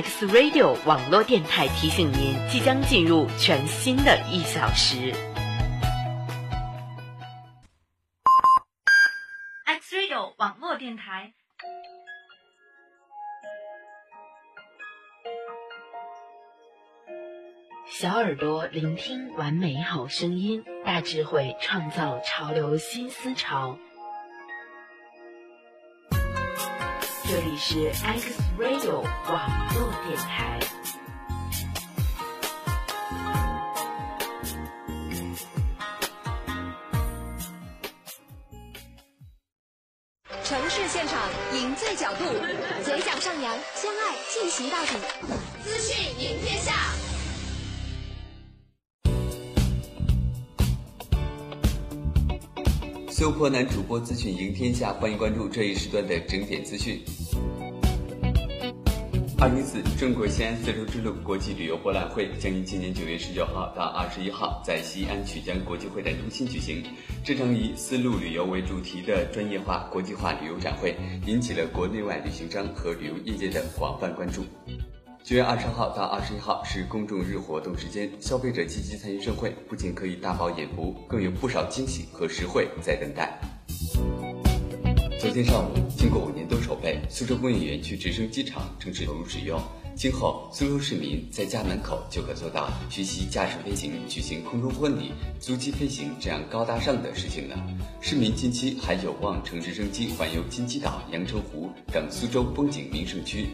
X Radio 网络电台提醒您，即将进入全新的一小时。X Radio 网络电台，小耳朵聆听完美好声音，大智慧创造潮流新思潮。这里是 X Radio 网络电台。城市现场，赢最角度，嘴角上扬，相爱进行到底。资讯赢天下。秀破男主播资讯赢天下，欢迎关注这一时段的整点资讯。二零四中国西安丝绸之路国际旅游博览会将于今年九月十九号到二十一号在西安曲江国际会展中心举行。这场以丝路旅游为主题的专业化国际化旅游展会，引起了国内外旅行商和旅游业界的广泛关注。九月二十号到二十一号是公众日活动时间，消费者积极参与盛会，不仅可以大饱眼福，更有不少惊喜和实惠在等待。昨天上午，经过五年多筹备，苏州工业园区直升机场正式投入使用。今后，苏州市民在家门口就可做到学习驾驶飞行、举行空中婚礼、租机飞行这样高大上的事情了。市民近期还有望乘直升机环游金鸡岛、阳澄湖等苏州风景名胜区。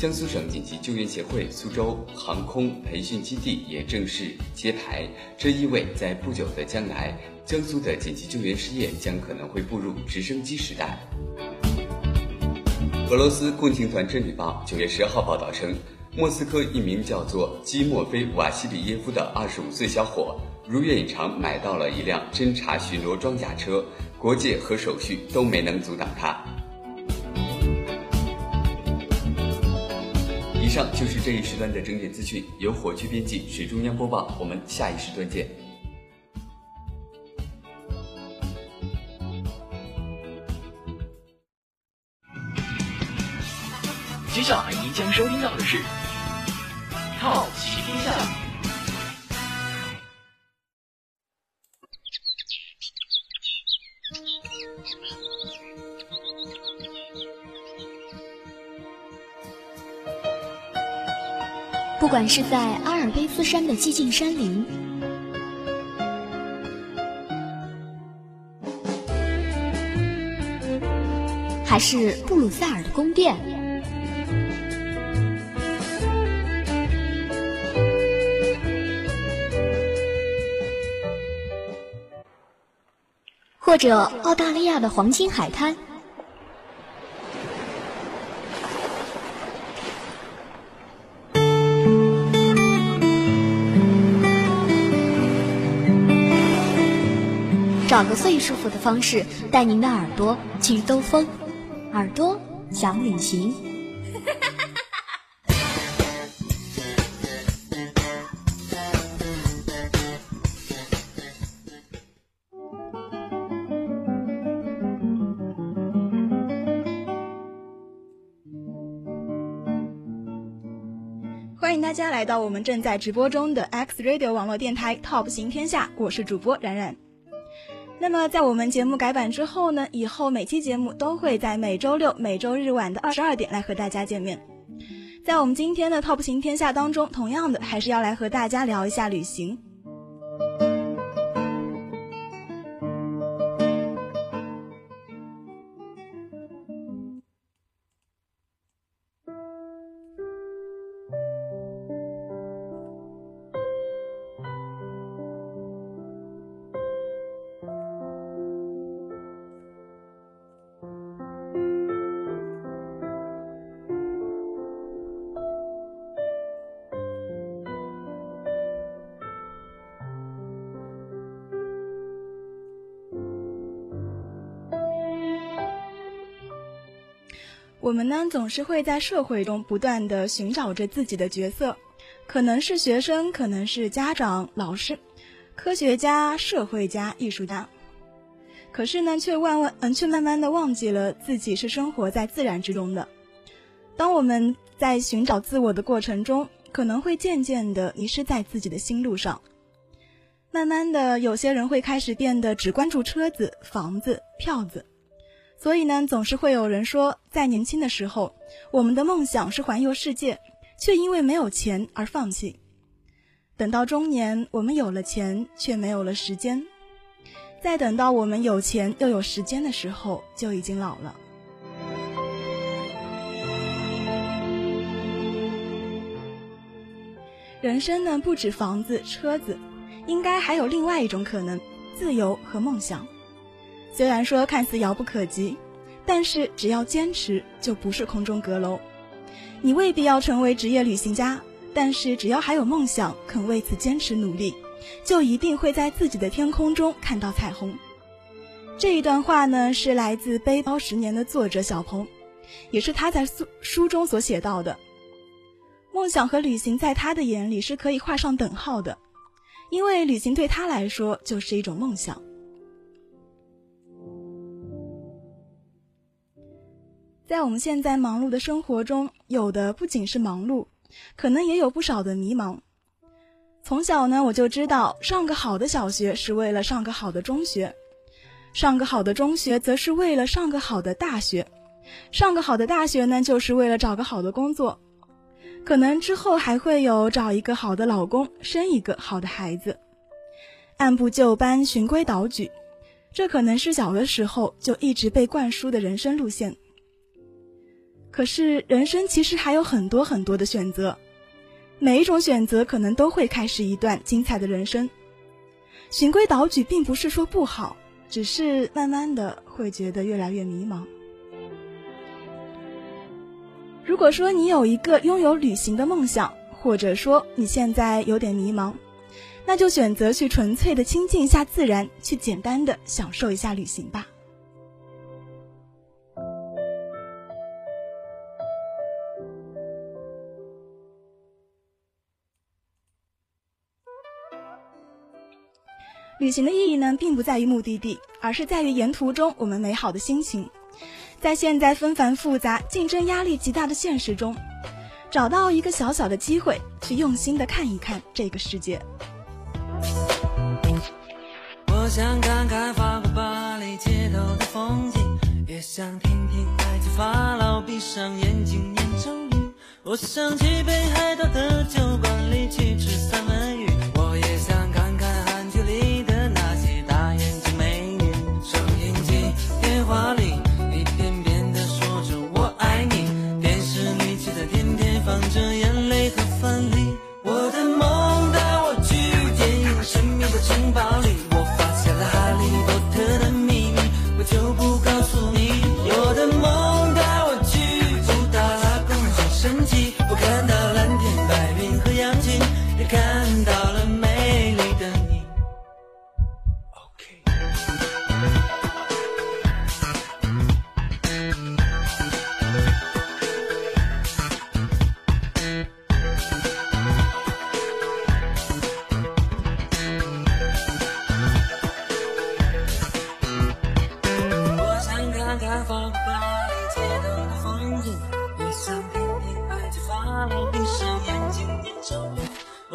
江苏省紧急救援协会苏州航空培训基地也正式揭牌，这意味在不久的将来，江苏的紧急救援事业将可能会步入直升机时代。俄罗斯共青团真理报九月十号报道称，莫斯科一名叫做基莫菲瓦西里耶夫的二十五岁小伙，如愿以偿买到了一辆侦察巡逻装甲车，国界和手续都没能阻挡他。以上就是这一时段的整点资讯，由火炬编辑，水中央播报。我们下一时段见。接下来您将收听到的是《好奇天下》。不管是在阿尔卑斯山的寂静山林，还是布鲁塞尔的宫殿，或者澳大利亚的黄金海滩。找个最舒服的方式，带您的耳朵去兜风，耳朵想旅行。欢迎大家来到我们正在直播中的 X Radio 网络电台 Top 行天下，我是主播冉冉。那么，在我们节目改版之后呢，以后每期节目都会在每周六、每周日晚的二十二点来和大家见面。在我们今天的 Top 行天下当中，同样的还是要来和大家聊一下旅行。我们呢，总是会在社会中不断的寻找着自己的角色，可能是学生，可能是家长、老师、科学家、社会家、艺术家。可是呢，却万万嗯，却慢慢的忘记了自己是生活在自然之中的。当我们在寻找自我的过程中，可能会渐渐的迷失在自己的心路上。慢慢的，有些人会开始变得只关注车子、房子、票子。所以呢，总是会有人说，在年轻的时候，我们的梦想是环游世界，却因为没有钱而放弃。等到中年，我们有了钱，却没有了时间。再等到我们有钱又有时间的时候，就已经老了。人生呢，不止房子、车子，应该还有另外一种可能：自由和梦想。虽然说看似遥不可及，但是只要坚持，就不是空中阁楼。你未必要成为职业旅行家，但是只要还有梦想，肯为此坚持努力，就一定会在自己的天空中看到彩虹。这一段话呢，是来自《背包十年》的作者小鹏，也是他在书书中所写到的。梦想和旅行在他的眼里是可以画上等号的，因为旅行对他来说就是一种梦想。在我们现在忙碌的生活中，有的不仅是忙碌，可能也有不少的迷茫。从小呢，我就知道上个好的小学是为了上个好的中学，上个好的中学则是为了上个好的大学，上个好的大学呢，就是为了找个好的工作。可能之后还会有找一个好的老公，生一个好的孩子，按部就班，循规蹈矩，这可能是小的时候就一直被灌输的人生路线。可是人生其实还有很多很多的选择，每一种选择可能都会开始一段精彩的人生。循规蹈矩并不是说不好，只是慢慢的会觉得越来越迷茫。如果说你有一个拥有旅行的梦想，或者说你现在有点迷茫，那就选择去纯粹的亲近一下自然，去简单的享受一下旅行吧。旅行的意义呢，并不在于目的地，而是在于沿途中我们美好的心情。在现在纷繁复杂、竞争压力极大的现实中，找到一个小小的机会，去用心的看一看这个世界。我想看看法国巴黎街头的风景，也想听听埃及法老闭上眼睛念咒语。我想去北海道的酒馆里去吃三文鱼。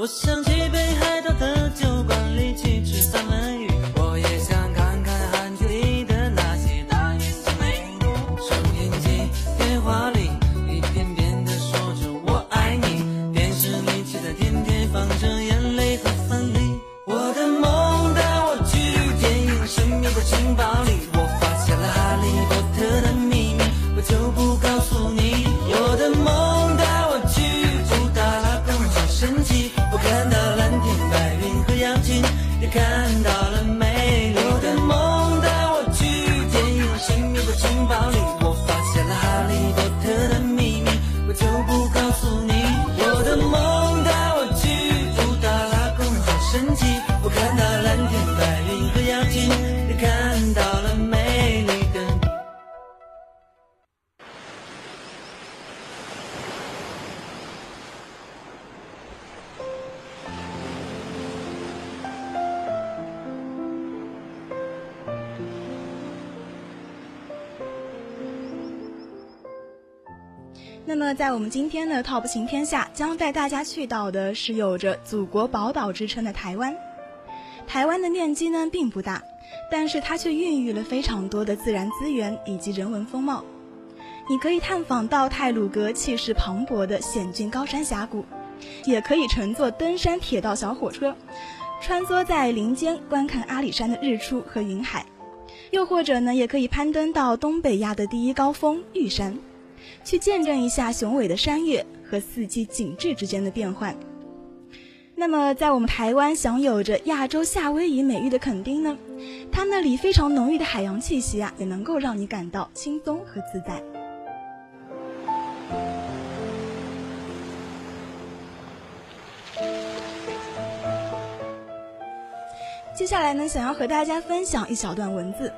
我想在我们今天的 TOP 行天下，将带大家去到的是有着“祖国宝岛”之称的台湾。台湾的面积呢并不大，但是它却孕育了非常多的自然资源以及人文风貌。你可以探访到泰鲁阁气势磅礴的险峻高山峡谷，也可以乘坐登山铁道小火车，穿梭在林间观看阿里山的日出和云海。又或者呢，也可以攀登到东北亚的第一高峰玉山。去见证一下雄伟的山岳和四季景致之间的变换。那么，在我们台湾享有着亚洲夏威夷美誉的垦丁呢，它那里非常浓郁的海洋气息啊，也能够让你感到轻松和自在。接下来呢，想要和大家分享一小段文字。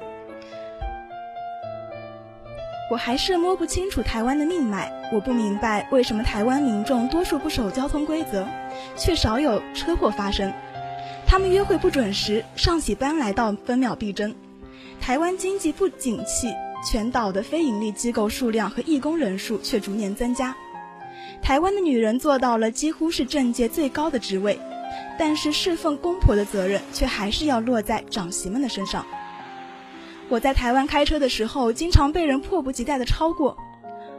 我还是摸不清楚台湾的命脉，我不明白为什么台湾民众多数不守交通规则，却少有车祸发生。他们约会不准时，上起班来到分秒必争。台湾经济不景气，全岛的非营利机构数量和义工人数却逐年增加。台湾的女人做到了几乎是政界最高的职位，但是侍奉公婆的责任却还是要落在长媳们的身上。我在台湾开车的时候，经常被人迫不及待地超过，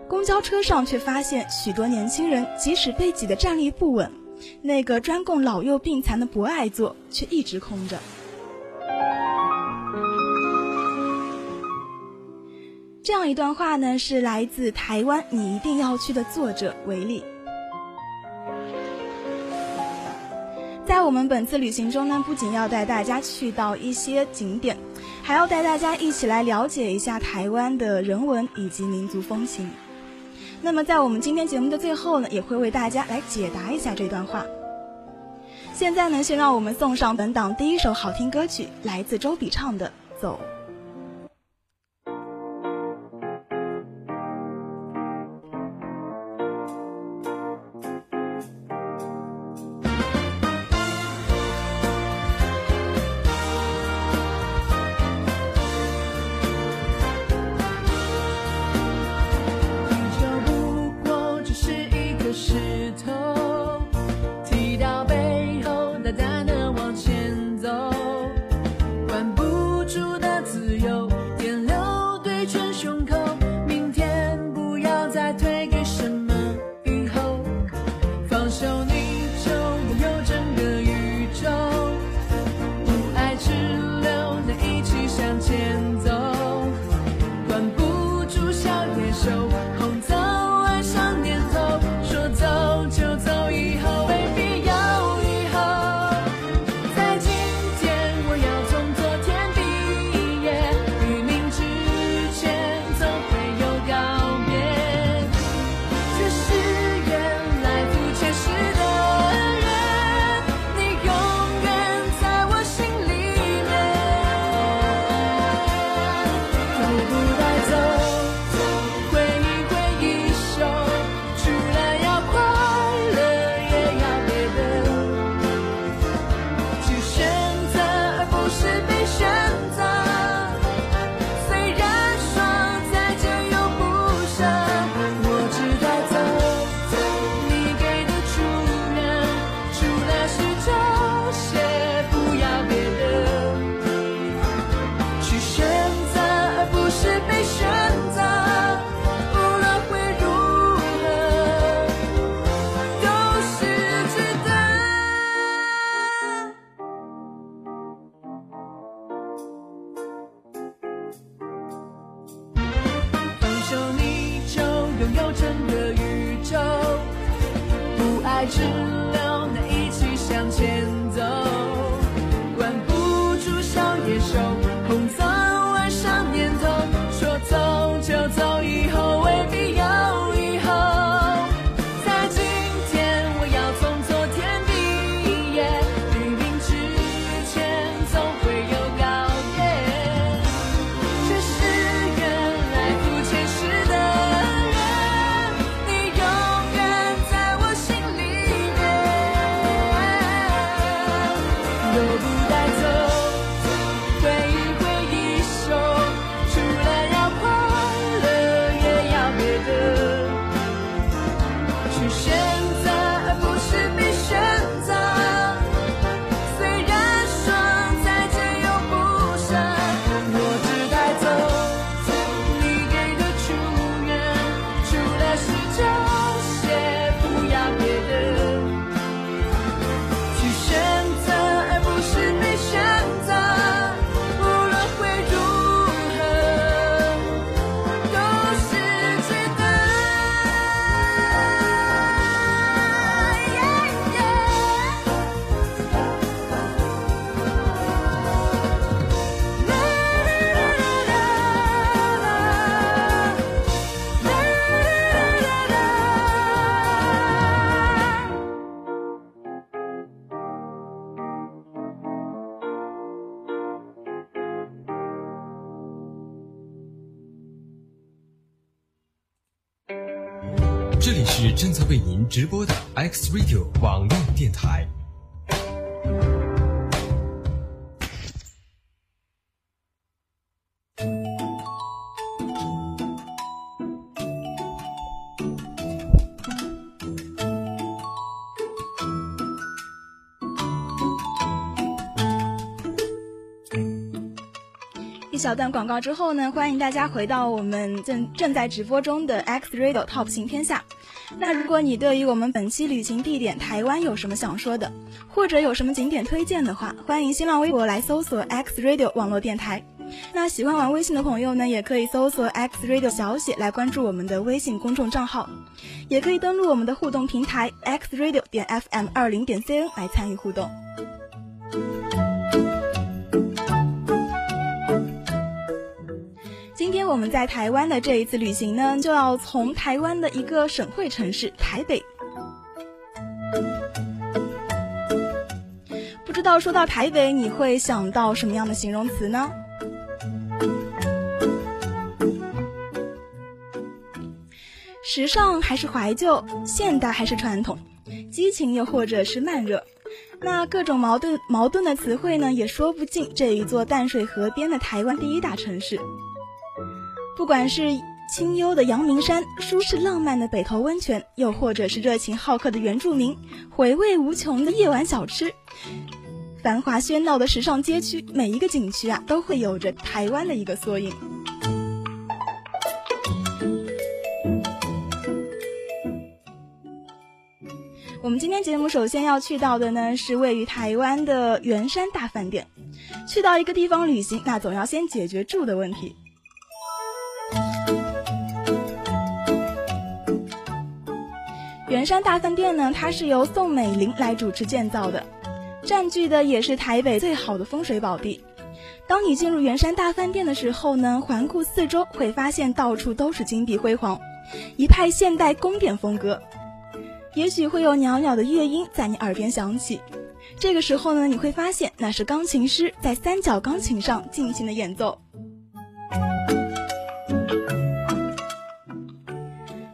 公交车上却发现许多年轻人，即使被挤得站立不稳，那个专供老幼病残的博爱座却一直空着。这样一段话呢，是来自台湾你一定要去的作者维利。在我们本次旅行中呢，不仅要带大家去到一些景点。还要带大家一起来了解一下台湾的人文以及民族风情。那么，在我们今天节目的最后呢，也会为大家来解答一下这段话。现在呢，先让我们送上本档第一首好听歌曲，来自周笔畅的《走》。X Radio 网络电台。一小段广告之后呢，欢迎大家回到我们正正在直播中的 X Radio Top 行天下。那如果你对于我们本期旅行地点台湾有什么想说的，或者有什么景点推荐的话，欢迎新浪微博来搜索 X Radio 网络电台。那喜欢玩微信的朋友呢，也可以搜索 X Radio 小写来关注我们的微信公众账号，也可以登录我们的互动平台 X Radio 点 FM 二零点 CN 来参与互动。我们在台湾的这一次旅行呢，就要从台湾的一个省会城市台北。不知道说到台北，你会想到什么样的形容词呢？时尚还是怀旧，现代还是传统，激情又或者是慢热，那各种矛盾矛盾的词汇呢，也说不尽这一座淡水河边的台湾第一大城市。不管是清幽的阳明山、舒适浪漫的北投温泉，又或者是热情好客的原住民、回味无穷的夜晚小吃、繁华喧闹的时尚街区，每一个景区啊，都会有着台湾的一个缩影。我们今天节目首先要去到的呢，是位于台湾的圆山大饭店。去到一个地方旅行，那总要先解决住的问题。圆山大饭店呢，它是由宋美龄来主持建造的，占据的也是台北最好的风水宝地。当你进入圆山大饭店的时候呢，环顾四周，会发现到处都是金碧辉煌，一派现代宫殿风格。也许会有袅袅的乐音在你耳边响起，这个时候呢，你会发现那是钢琴师在三角钢琴上进行的演奏。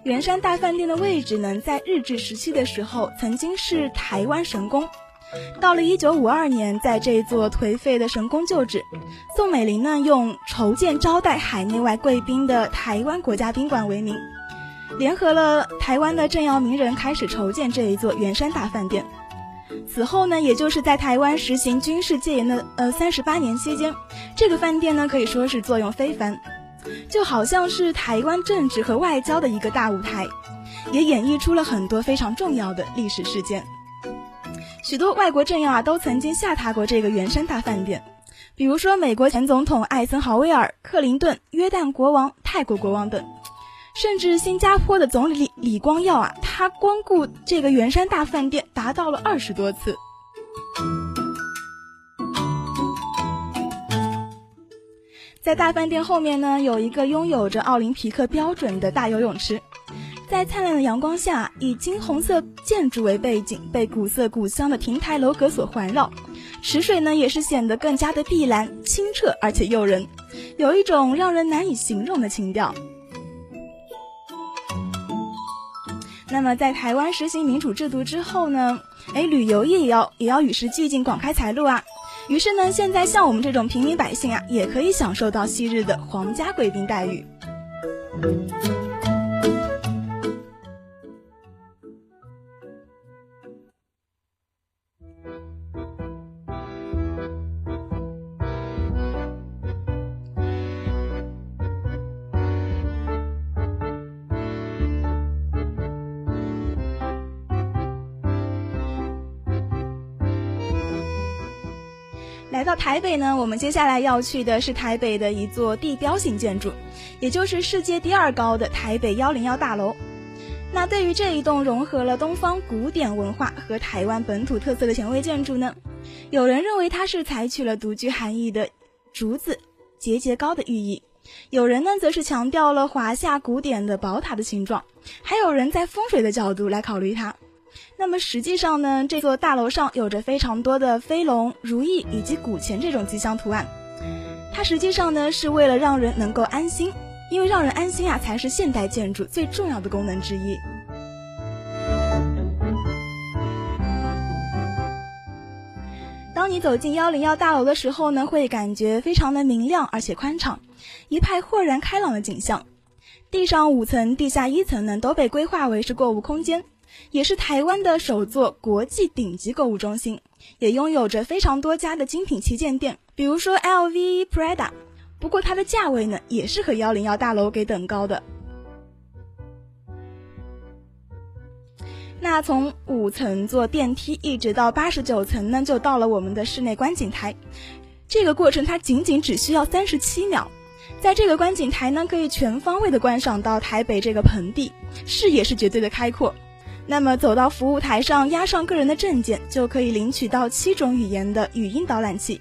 圆山大饭店的位置呢，在日治时期的时候曾经是台湾神宫。到了一九五二年，在这座颓废的神宫旧址，宋美龄呢用筹建招待海内外贵宾的台湾国家宾馆为名，联合了台湾的政要名人，开始筹建这一座圆山大饭店。此后呢，也就是在台湾实行军事戒严的呃三十八年期间，这个饭店呢可以说是作用非凡。就好像是台湾政治和外交的一个大舞台，也演绎出了很多非常重要的历史事件。许多外国政要啊都曾经下榻过这个圆山大饭店，比如说美国前总统艾森豪威尔、克林顿、约旦国王、泰国国王等，甚至新加坡的总理李光耀啊，他光顾这个圆山大饭店达到了二十多次。在大饭店后面呢，有一个拥有着奥林匹克标准的大游泳池，在灿烂的阳光下，以金红色建筑为背景，被古色古香的亭台楼阁所环绕，池水呢也是显得更加的碧蓝、清澈而且诱人，有一种让人难以形容的情调。那么在台湾实行民主制度之后呢，哎，旅游业也要也要与时俱进，广开财路啊。于是呢，现在像我们这种平民百姓啊，也可以享受到昔日的皇家贵宾待遇。台北呢，我们接下来要去的是台北的一座地标性建筑，也就是世界第二高的台北幺零幺大楼。那对于这一栋融合了东方古典文化和台湾本土特色的前卫建筑呢，有人认为它是采取了独具含义的竹子节节高的寓意，有人呢则是强调了华夏古典的宝塔的形状，还有人在风水的角度来考虑它。那么实际上呢这座大楼上有着非常多的飞龙如意以及古钱这种吉祥图案。它实际上呢是为了让人能够安心因为让人安心啊才是现代建筑最重要的功能之一。当你走进幺零幺大楼的时候呢会感觉非常的明亮而且宽敞一派豁然开朗的景象。地上五层地下一层呢都被规划为是购物空间也是台湾的首座国际顶级购物中心，也拥有着非常多家的精品旗舰店，比如说 LV、Prada。不过它的价位呢，也是和幺零幺大楼给等高的。那从五层坐电梯一直到八十九层呢，就到了我们的室内观景台。这个过程它仅仅只需要三十七秒，在这个观景台呢，可以全方位的观赏到台北这个盆地，视野是绝对的开阔。那么走到服务台上，压上个人的证件，就可以领取到七种语言的语音导览器，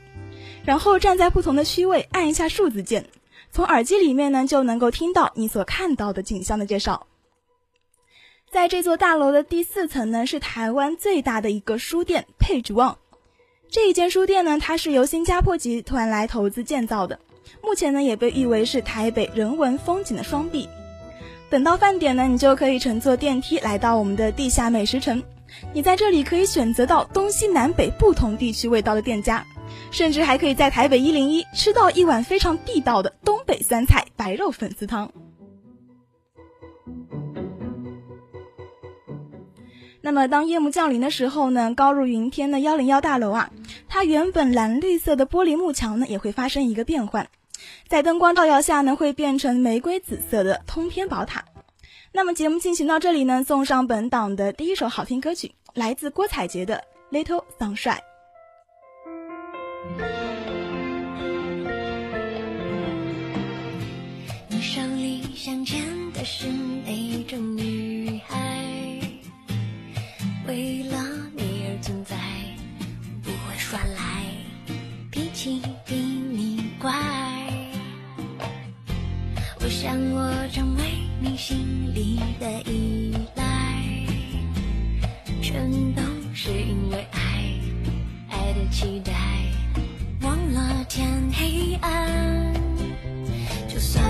然后站在不同的区位，按一下数字键，从耳机里面呢就能够听到你所看到的景象的介绍。在这座大楼的第四层呢，是台湾最大的一个书店——佩竹旺。这一间书店呢，它是由新加坡集团来投资建造的，目前呢也被誉为是台北人文风景的双璧。等到饭点呢，你就可以乘坐电梯来到我们的地下美食城。你在这里可以选择到东西南北不同地区味道的店家，甚至还可以在台北一零一吃到一碗非常地道的东北酸菜白肉粉丝汤。那么，当夜幕降临的时候呢，高入云天的幺零幺大楼啊，它原本蓝绿色的玻璃幕墙呢，也会发生一个变换，在灯光照耀下呢，会变成玫瑰紫色的通天宝塔。那么，节目进行到这里呢，送上本档的第一首好听歌曲，来自郭采洁的《Little Sunshine》。你手里想牵的是哪种让我成为你心里的依赖，全都是因为爱，爱的期待，忘了天黑暗，就算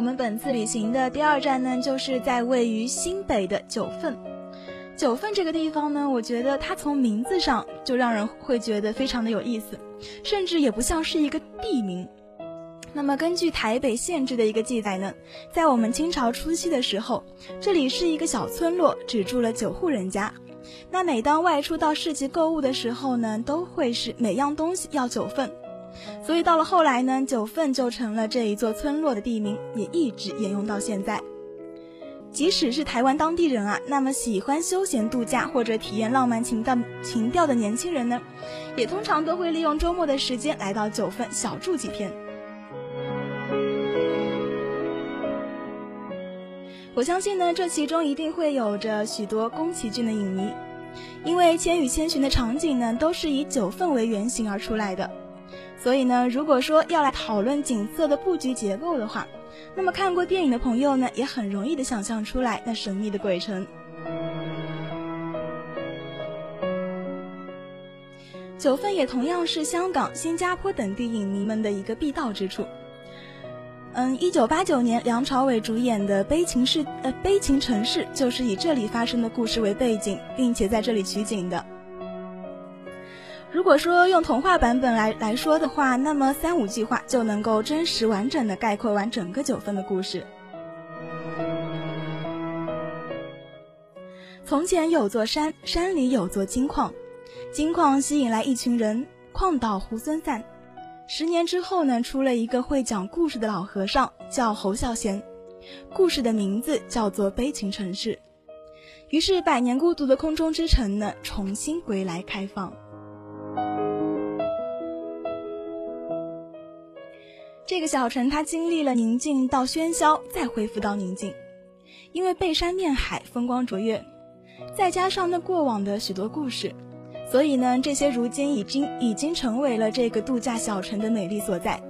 我们本次旅行的第二站呢，就是在位于新北的九份。九份这个地方呢，我觉得它从名字上就让人会觉得非常的有意思，甚至也不像是一个地名。那么根据台北县志的一个记载呢，在我们清朝初期的时候，这里是一个小村落，只住了九户人家。那每当外出到市集购物的时候呢，都会是每样东西要九份。所以到了后来呢，九份就成了这一座村落的地名，也一直沿用到现在。即使是台湾当地人啊，那么喜欢休闲度假或者体验浪漫情调情调的年轻人呢，也通常都会利用周末的时间来到九份小住几天。我相信呢，这其中一定会有着许多宫崎骏的影迷，因为《千与千寻》的场景呢，都是以九份为原型而出来的。所以呢，如果说要来讨论景色的布局结构的话，那么看过电影的朋友呢，也很容易的想象出来那神秘的鬼城。九份也同样是香港、新加坡等地影迷们的一个必到之处。嗯，一九八九年梁朝伟主演的《悲情世》呃《悲情城市》就是以这里发生的故事为背景，并且在这里取景的。如果说用童话版本来来说的话，那么三五句话就能够真实完整的概括完整个九份的故事。从前有座山，山里有座金矿，金矿吸引来一群人，矿岛猢狲散。十年之后呢，出了一个会讲故事的老和尚，叫侯孝贤，故事的名字叫做《悲情城市》。于是，百年孤独的空中之城呢，重新归来开放。这个小城，它经历了宁静到喧嚣，再恢复到宁静，因为背山面海，风光卓越，再加上那过往的许多故事，所以呢，这些如今已经已经成为了这个度假小城的美丽所在，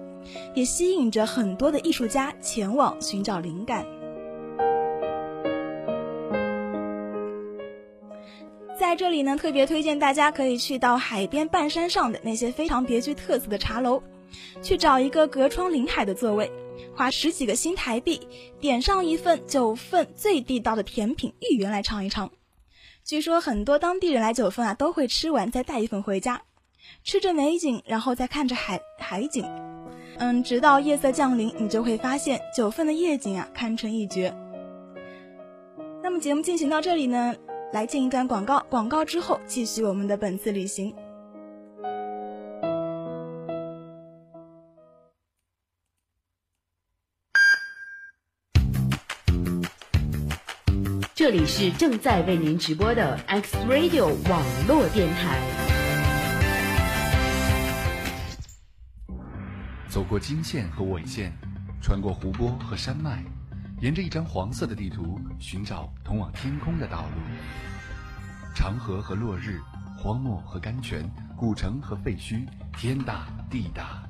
也吸引着很多的艺术家前往寻找灵感。在这里呢，特别推荐大家可以去到海边半山上的那些非常别具特色的茶楼。去找一个隔窗临海的座位，花十几个新台币，点上一份九份最地道的甜品芋圆来尝一尝。据说很多当地人来九份啊，都会吃完再带一份回家，吃着美景，然后再看着海海景。嗯，直到夜色降临，你就会发现九份的夜景啊，堪称一绝。那么节目进行到这里呢，来进一段广告，广告之后继续我们的本次旅行。这里是正在为您直播的 X Radio 网络电台。走过经线和纬线，穿过湖泊和山脉，沿着一张黄色的地图寻找通往天空的道路。长河和落日，荒漠和甘泉，古城和废墟，天大地大。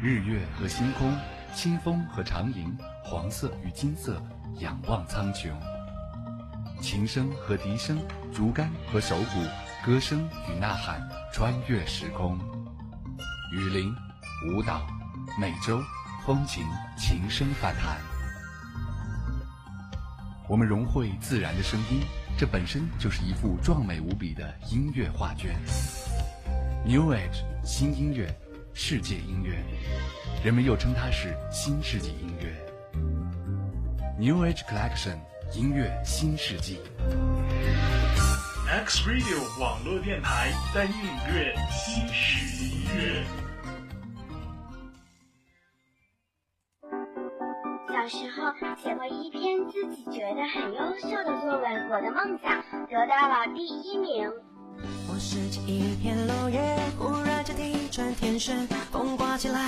日月和星空，清风和长吟，黄色与金色，仰望苍穹。琴声和笛声，竹竿和手鼓，歌声与呐喊，穿越时空。雨林、舞蹈、美洲、风情，琴声反弹。我们融汇自然的声音，这本身就是一幅壮美无比的音乐画卷。New Age 新音乐，世界音乐，人们又称它是新世纪音乐。New Age Collection。音乐新世纪，X Radio 网络电台带你领略新式音乐。小时候写过一篇自己觉得很优秀的作文，我的梦想得到了第一名。我拾起一片落叶，忽然间地转天旋，风刮起来，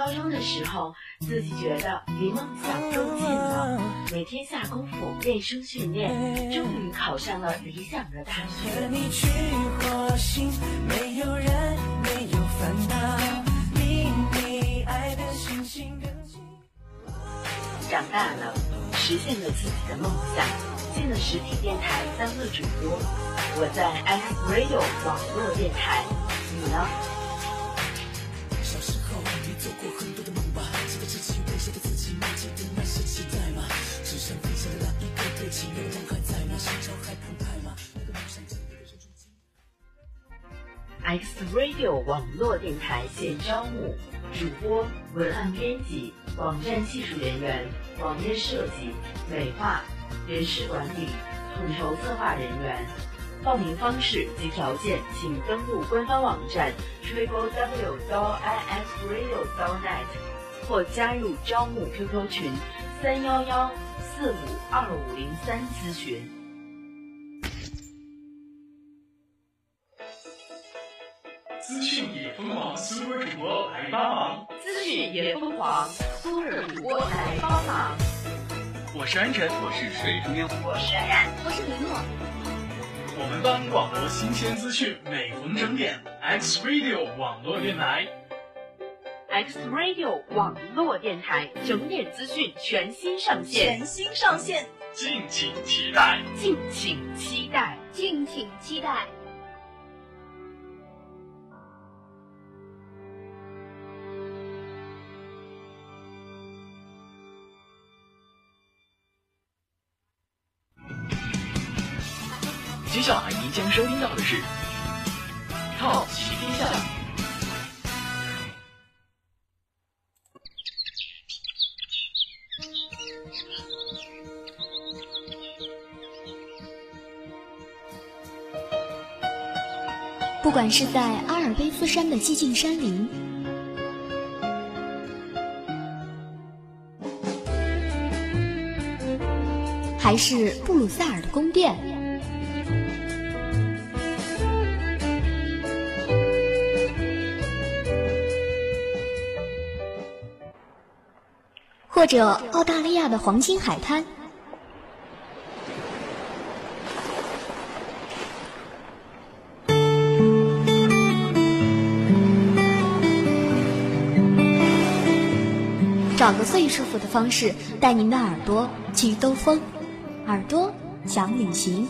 高中的时候，自己觉得离梦想更近了，每天下功夫练声训练，终于考上了理想的大学。长大了，实现了自己的梦想，进了实体电台当了主播。我在 X Radio 网络电台，你呢？X Radio 网络电台现招募主播、文案编辑、网站技术人员、网页设计、美化、人事管理、统筹策划人员。报名方式及条件，请登录官方网站 triple w dot i x radio dot net 或加入招募 QQ 群三幺幺四五二五零三咨询。资讯也疯狂，苏尔主播来帮忙。资讯也疯狂，苏尔主播来帮忙。我是安晨，我是水中央，我是安然，我是林诺。我们帮你广播新鲜资讯，每逢整点，X Radio 网络电台。X Radio 网络电台整点资讯全新上线，全新上线，敬请期待，敬请期待，敬请期待。将收听到的是《Top 齐天下》。不管是在阿尔卑斯山的寂静山林，还是布鲁塞尔的宫殿，或者澳大利亚的黄金海滩。找个最舒服的方式，带您的耳朵去兜风，耳朵想旅行。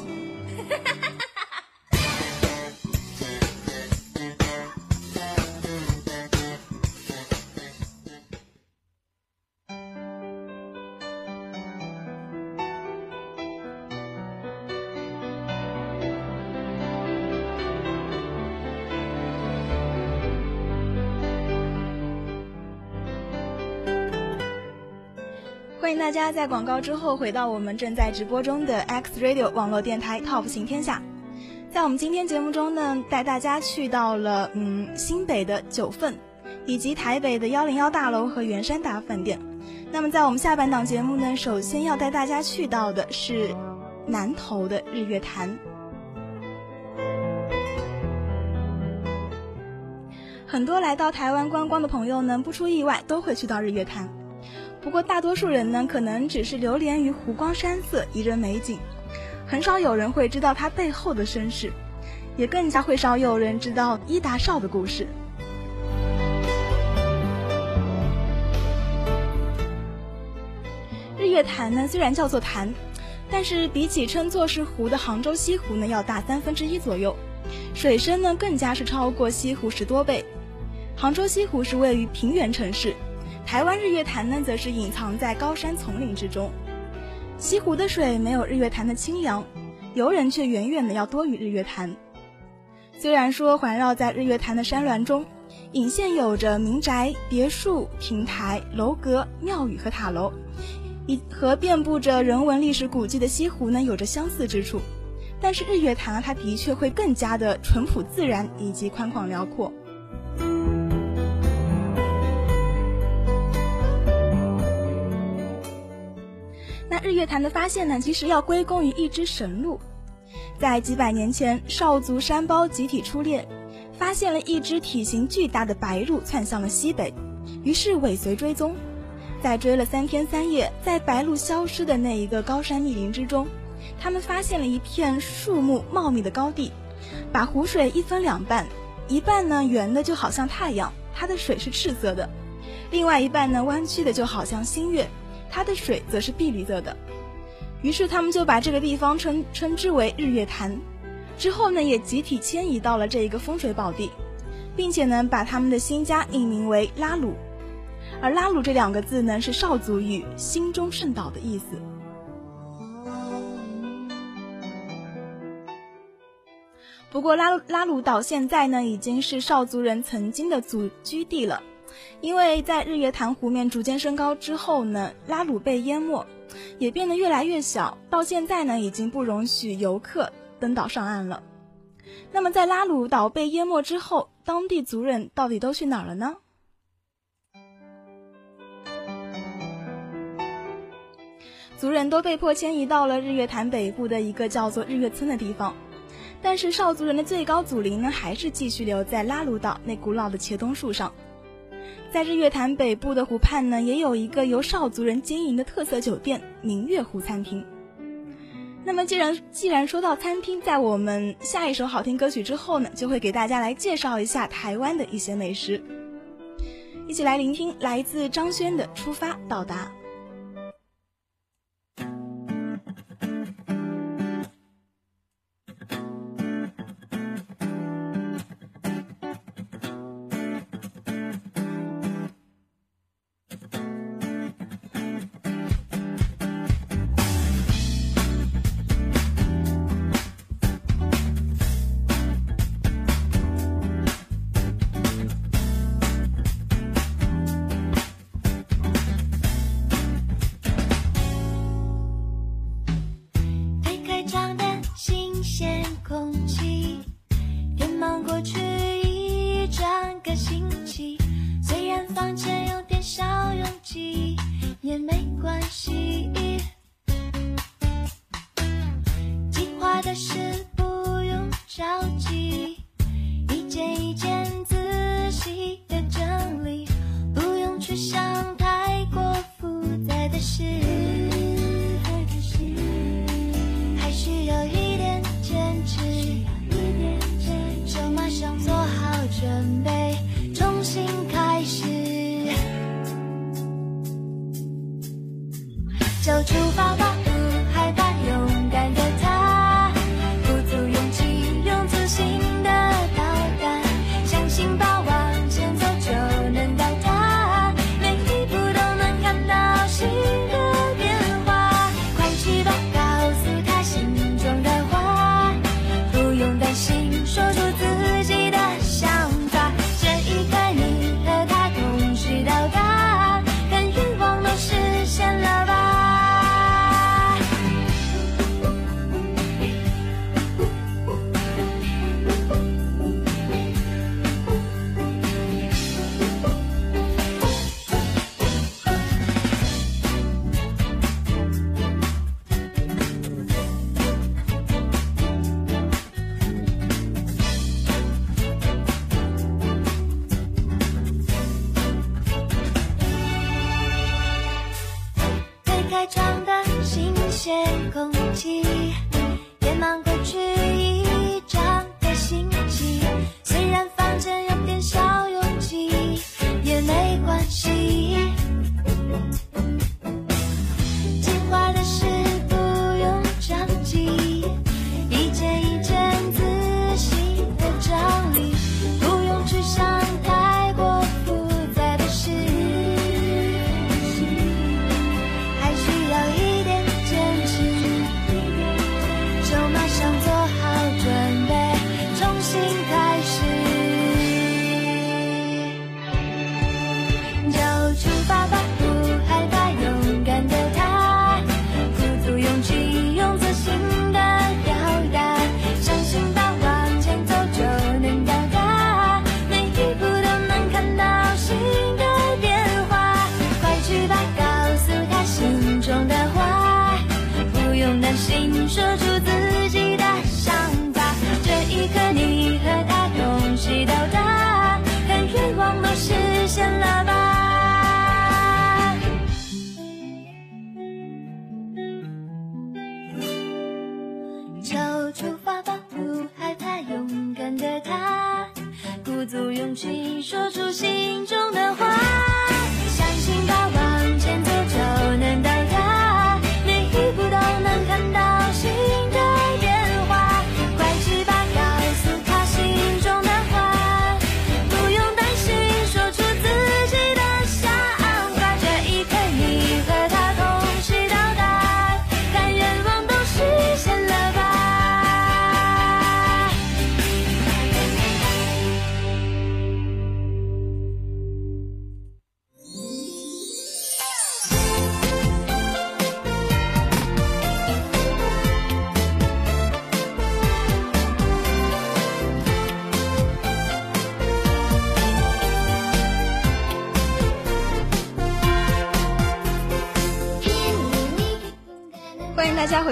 欢迎大家在广告之后回到我们正在直播中的 X Radio 网络电台 Top 行天下。在我们今天节目中呢，带大家去到了嗯新北的九份，以及台北的幺零幺大楼和圆山大饭店。那么在我们下半档节目呢，首先要带大家去到的是南投的日月潭。很多来到台湾观光的朋友呢，不出意外都会去到日月潭。不过，大多数人呢，可能只是流连于湖光山色、宜人美景，很少有人会知道它背后的身世，也更加会少有人知道伊达少的故事。日月潭呢，虽然叫做潭，但是比起称作是湖的杭州西湖呢，要大三分之一左右，水深呢更加是超过西湖十多倍。杭州西湖是位于平原城市。台湾日月潭呢，则是隐藏在高山丛林之中。西湖的水没有日月潭的清凉，游人却远远的要多于日月潭。虽然说环绕在日月潭的山峦中，隐现有着民宅、别墅、亭台、楼阁、庙宇和塔楼，以和遍布着人文历史古迹的西湖呢，有着相似之处。但是日月潭啊，它的确会更加的淳朴自然以及宽广辽阔。那日月潭的发现呢，其实要归功于一只神鹿。在几百年前，少族山胞集体出猎，发现了一只体型巨大的白鹿窜向了西北，于是尾随追踪。在追了三天三夜，在白鹿消失的那一个高山密林之中，他们发现了一片树木茂密的高地，把湖水一分两半，一半呢圆的就好像太阳，它的水是赤色的；另外一半呢弯曲的就好像新月。它的水则是碧绿色的，于是他们就把这个地方称称之为日月潭。之后呢，也集体迁移到了这一个风水宝地，并且呢，把他们的新家命名为拉鲁。而拉鲁这两个字呢，是少族语“心中圣岛”的意思。不过拉拉鲁岛现在呢已经是少族人曾经的祖居地了，因为在日月潭湖面逐渐升高之后呢，拉鲁被淹没，也变得越来越小，到现在呢已经不容许游客登岛上岸了。那么在拉鲁岛被淹没之后，当地族人到底都去哪儿了呢？族人都被迫迁移到了日月潭北部的一个叫做日月村的地方，但是少族人的最高祖灵呢，还是继续留在拉鲁岛那古老的茄冬树上。在日月潭北部的湖畔呢，也有一个由少族人经营的特色酒店——明月湖餐厅。那么，既然既然说到餐厅，在我们下一首好听歌曲之后呢，就会给大家来介绍一下台湾的一些美食。一起来聆听来自张轩的《出发到达》。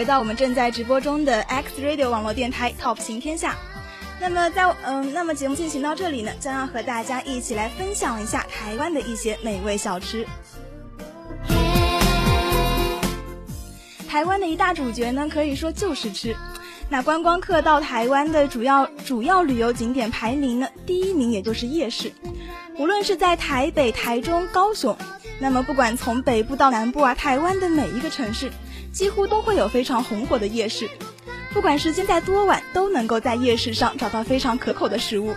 到我们正在直播中的 X Radio 网络电台 Top 行天下。那么在嗯，那么节目进行到这里呢，将要和大家一起来分享一下台湾的一些美味小吃。台湾的一大主角呢，可以说就是吃。那观光客到台湾的主要主要旅游景点排名呢，第一名也就是夜市。无论是在台北、台中、高雄，那么不管从北部到南部啊，台湾的每一个城市，几乎都会有非常红火的夜市。不管时间在多晚，都能够在夜市上找到非常可口的食物。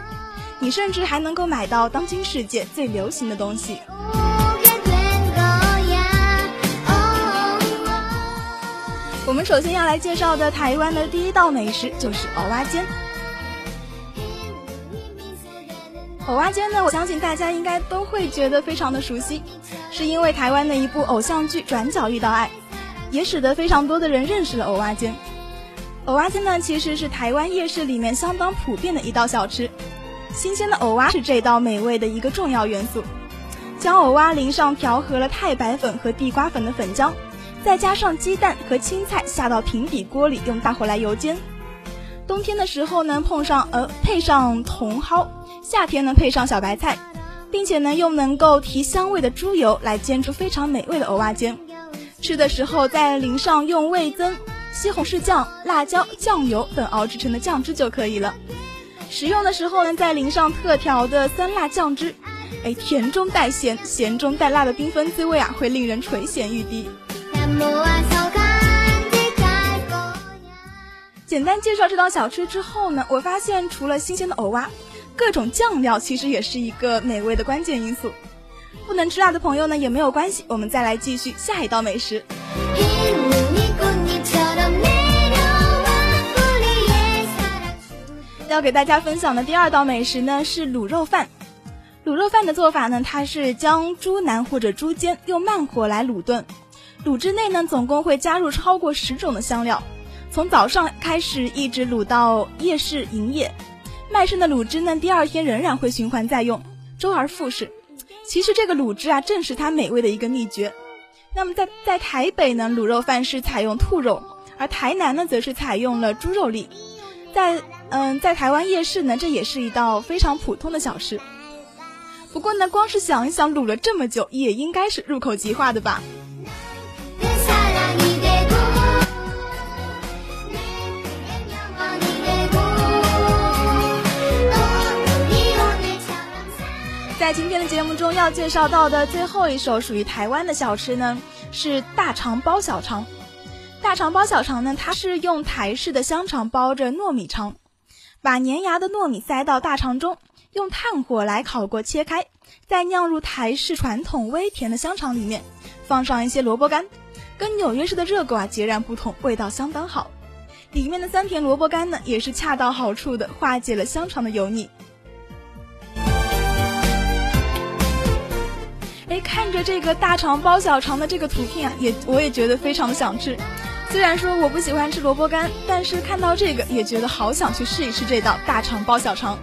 你甚至还能够买到当今世界最流行的东西。我们首先要来介绍的台湾的第一道美食就是蚵仔煎。蚵仔煎呢，我相信大家应该都会觉得非常的熟悉，是因为台湾的一部偶像剧《转角遇到爱》，也使得非常多的人认识了蚵仔煎。蚵仔煎呢，其实是台湾夜市里面相当普遍的一道小吃，新鲜的藕蛙是这道美味的一个重要元素。将藕蛙淋上调和了太白粉和地瓜粉的粉浆。再加上鸡蛋和青菜下到平底锅里，用大火来油煎。冬天的时候呢，碰上呃配上茼蒿；夏天呢，配上小白菜，并且呢，用能够提香味的猪油来煎出非常美味的藕蛙煎。吃的时候再淋上用味增、西红柿酱、辣椒、酱油等熬制成的酱汁就可以了。食用的时候呢，再淋上特调的酸辣酱汁，哎，甜中带咸，咸中带辣的缤纷滋味啊，会令人垂涎欲滴。简单介绍这道小吃之后呢，我发现除了新鲜的藕蛙，各种酱料其实也是一个美味的关键因素。不能吃辣的朋友呢也没有关系，我们再来继续下一道美食。要给大家分享的第二道美食呢是卤肉饭。卤肉饭的做法呢，它是将猪腩或者猪肩用慢火来卤炖。卤汁内呢，总共会加入超过十种的香料，从早上开始一直卤到夜市营业，卖剩的卤汁呢，第二天仍然会循环再用，周而复始。其实这个卤汁啊，正是它美味的一个秘诀。那么在在台北呢，卤肉饭是采用兔肉，而台南呢，则是采用了猪肉粒。在嗯，在台湾夜市呢，这也是一道非常普通的小吃。不过呢，光是想一想，卤了这么久，也应该是入口即化的吧。在今天的节目中要介绍到的最后一首属于台湾的小吃呢，是大肠包小肠。大肠包小肠呢，它是用台式的香肠包着糯米肠，把粘牙的糯米塞到大肠中，用炭火来烤过切开，再酿入台式传统微甜的香肠里面，放上一些萝卜干，跟纽约式的热狗啊截然不同，味道相当好。里面的酸甜萝卜干呢，也是恰到好处的化解了香肠的油腻。哎，看着这个大肠包小肠的这个图片啊，也我也觉得非常的想吃。虽然说我不喜欢吃萝卜干，但是看到这个也觉得好想去试一试这道大肠包小肠。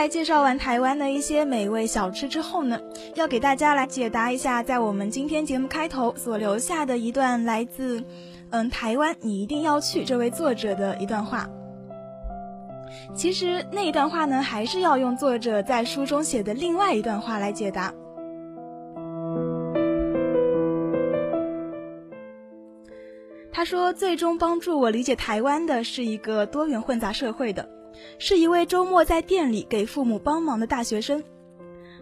在介绍完台湾的一些美味小吃之后呢，要给大家来解答一下，在我们今天节目开头所留下的一段来自，嗯，台湾你一定要去这位作者的一段话。其实那一段话呢，还是要用作者在书中写的另外一段话来解答。他说：“最终帮助我理解台湾的是一个多元混杂社会的。”是一位周末在店里给父母帮忙的大学生，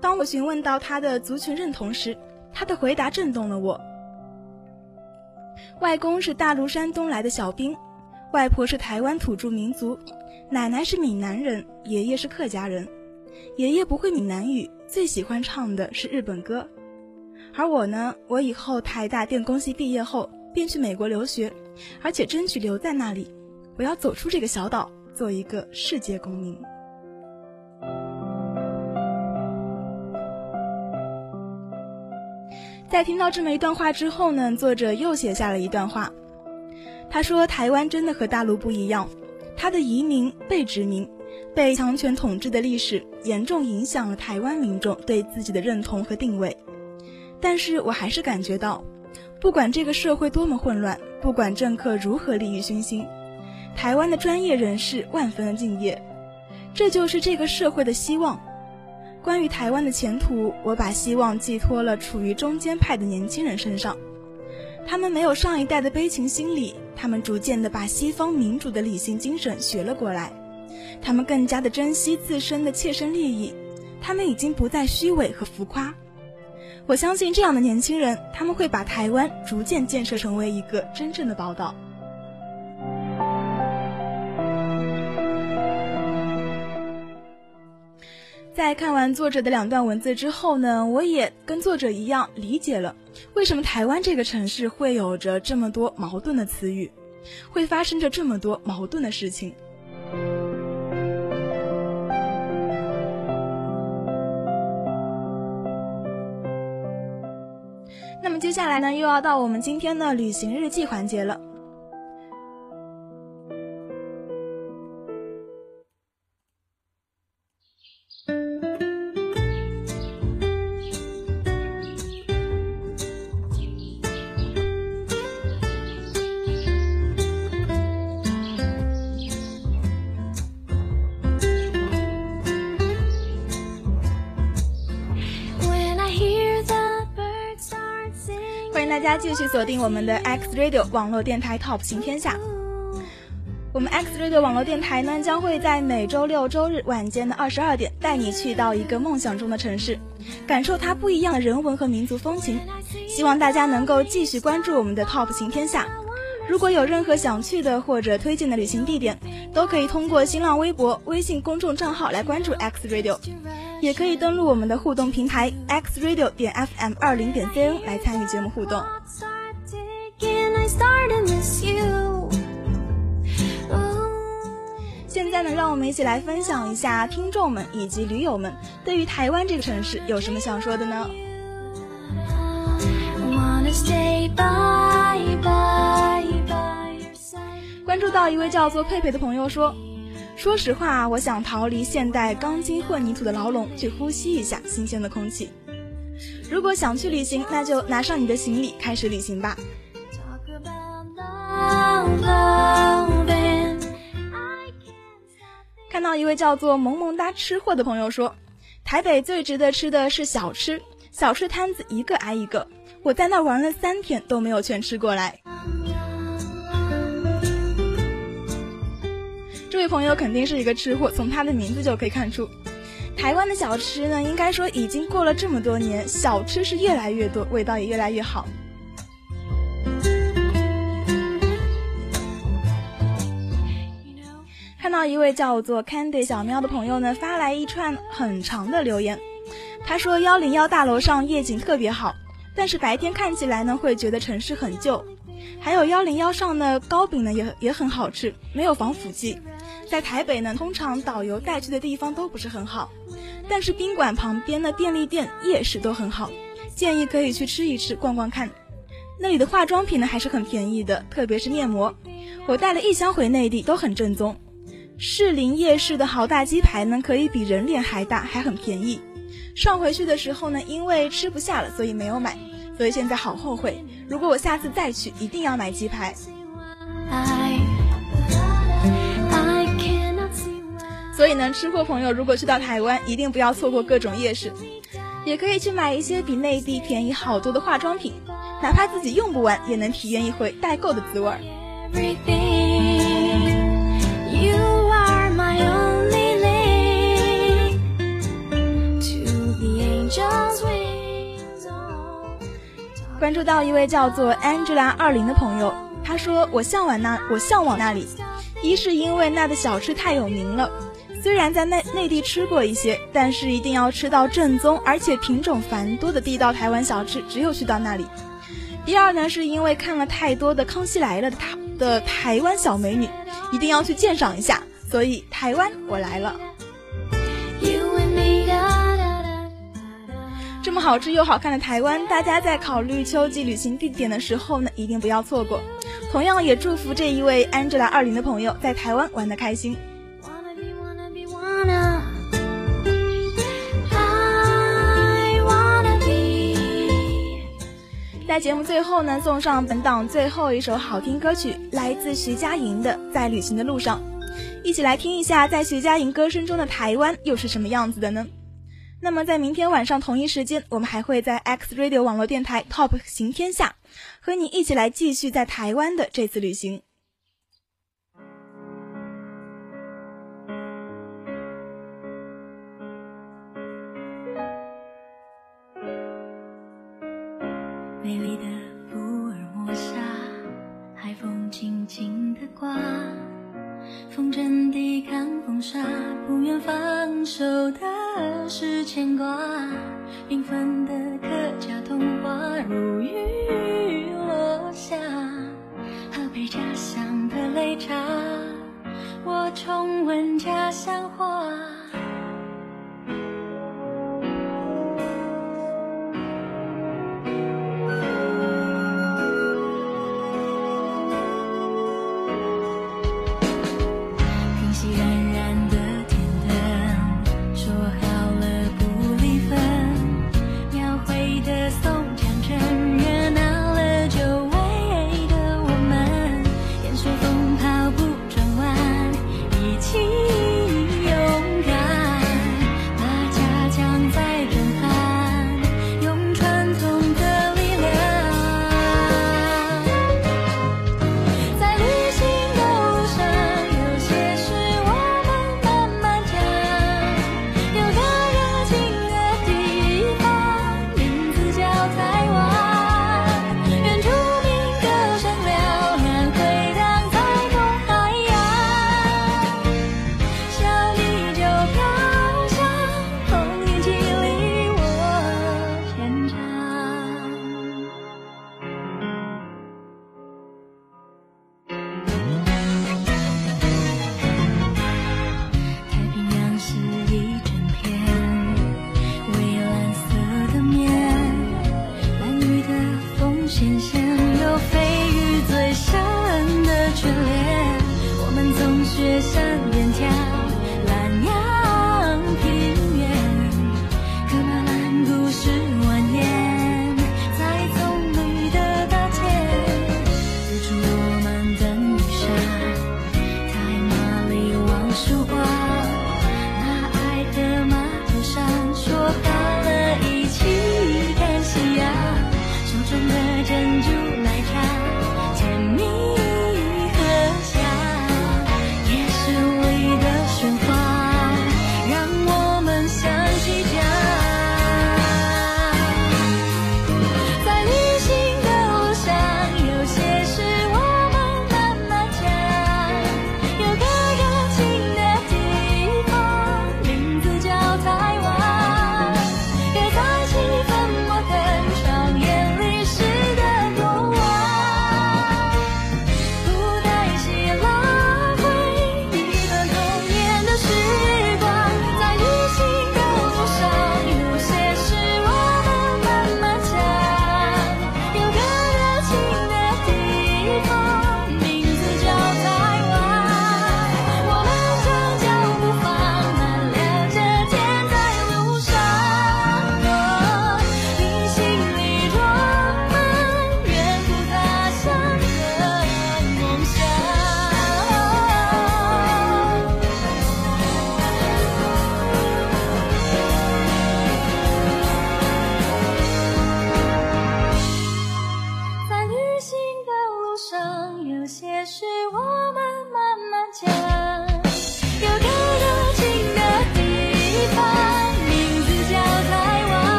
当我询问到他的族群认同时，他的回答震动了我。外公是大陆山东来的小兵，外婆是台湾土著民族，奶奶是闽南人，爷爷是客家人。爷爷不会闽南语，最喜欢唱的是日本歌。而我呢，我以后台大电工系毕业后便去美国留学，而且争取留在那里。我要走出这个小岛，做一个世界公民。在听到这么一段话之后呢，作者又写下了一段话。他说：“台湾真的和大陆不一样，他的移民、被殖民、被强权统治的历史，严重影响了台湾民众对自己的认同和定位。但是我还是感觉到，不管这个社会多么混乱，不管政客如何利欲熏心，台湾的专业人士万分的敬业，这就是这个社会的希望。”关于台湾的前途，我把希望寄托了处于中间派的年轻人身上。他们没有上一代的悲情心理，他们逐渐的把西方民主的理性精神学了过来。他们更加的珍惜自身的切身利益，他们已经不再虚伪和浮夸。我相信这样的年轻人，他们会把台湾逐渐建设成为一个真正的宝岛。在看完作者的两段文字之后呢，我也跟作者一样理解了为什么台湾这个城市会有着这么多矛盾的词语，会发生着这么多矛盾的事情。那么接下来呢，又要到我们今天的旅行日记环节了。继续锁定我们的 X Radio 网络电台 Top 行天下。我们 X Radio 网络电台呢，将会在每周六周日晚间的二十二点，带你去到一个梦想中的城市，感受它不一样的人文和民族风情。希望大家能够继续关注我们的 Top 行天下。如果有任何想去的或者推荐的旅行地点，都可以通过新浪微博、微信公众账号来关注 X Radio。也可以登录我们的互动平台 x radio 点 fm 二零点 cn 来参与节目互动。现在呢，让我们一起来分享一下听众们以及驴友们对于台湾这个城市有什么想说的呢？关注到一位叫做佩佩的朋友说。说实话，我想逃离现代钢筋混凝土的牢笼，去呼吸一下新鲜的空气。如果想去旅行，那就拿上你的行李，开始旅行吧。看到一位叫做萌萌哒吃货的朋友说，台北最值得吃的是小吃，小吃摊子一个挨一个，我在那玩了三天都没有全吃过来。位朋友肯定是一个吃货，从他的名字就可以看出。台湾的小吃呢，应该说已经过了这么多年，小吃是越来越多，味道也越来越好。看到一位叫做 Candy 小喵的朋友呢，发来一串很长的留言，他说幺零幺大楼上夜景特别好，但是白天看起来呢，会觉得城市很旧。还有幺零幺上的糕饼呢，也也很好吃，没有防腐剂。在台北呢，通常导游带去的地方都不是很好，但是宾馆旁边的便利店、夜市都很好，建议可以去吃一吃、逛逛看。那里的化妆品呢还是很便宜的，特别是面膜，我带了一箱回内地，都很正宗。士林夜市的豪大鸡排呢，可以比人脸还大，还很便宜。上回去的时候呢，因为吃不下了，所以没有买，所以现在好后悔。如果我下次再去，一定要买鸡排。所以呢，吃货朋友如果去到台湾，一定不要错过各种夜市，也可以去买一些比内地便宜好多的化妆品，哪怕自己用不完，也能体验一回代购的滋味儿。关注到一位叫做 Angela 二零的朋友，他说：“我向往那，我向往那里，一是因为那的小吃太有名了，虽然在内内地吃过一些，但是一定要吃到正宗而且品种繁多的地道台湾小吃，只有去到那里。第二呢，是因为看了太多的《康熙来了》的台的台湾小美女，一定要去鉴赏一下，所以台湾我来了。”好吃又好看的台湾，大家在考虑秋季旅行地点的时候呢，一定不要错过。同样也祝福这一位 Angela 二零的朋友在台湾玩的开心。在节目最后呢，送上本档最后一首好听歌曲，来自徐佳莹的《在旅行的路上》，一起来听一下，在徐佳莹歌声中的台湾又是什么样子的呢？那么，在明天晚上同一时间，我们还会在 X Radio 网络电台 Top 行天下，和你一起来继续在台湾的这次旅行。美丽的福尔摩沙，海风轻轻地刮。风筝抵抗风沙，不愿放手的是牵挂。缤纷的客家童话如雨落下，喝杯家乡的擂茶，我重温家乡话。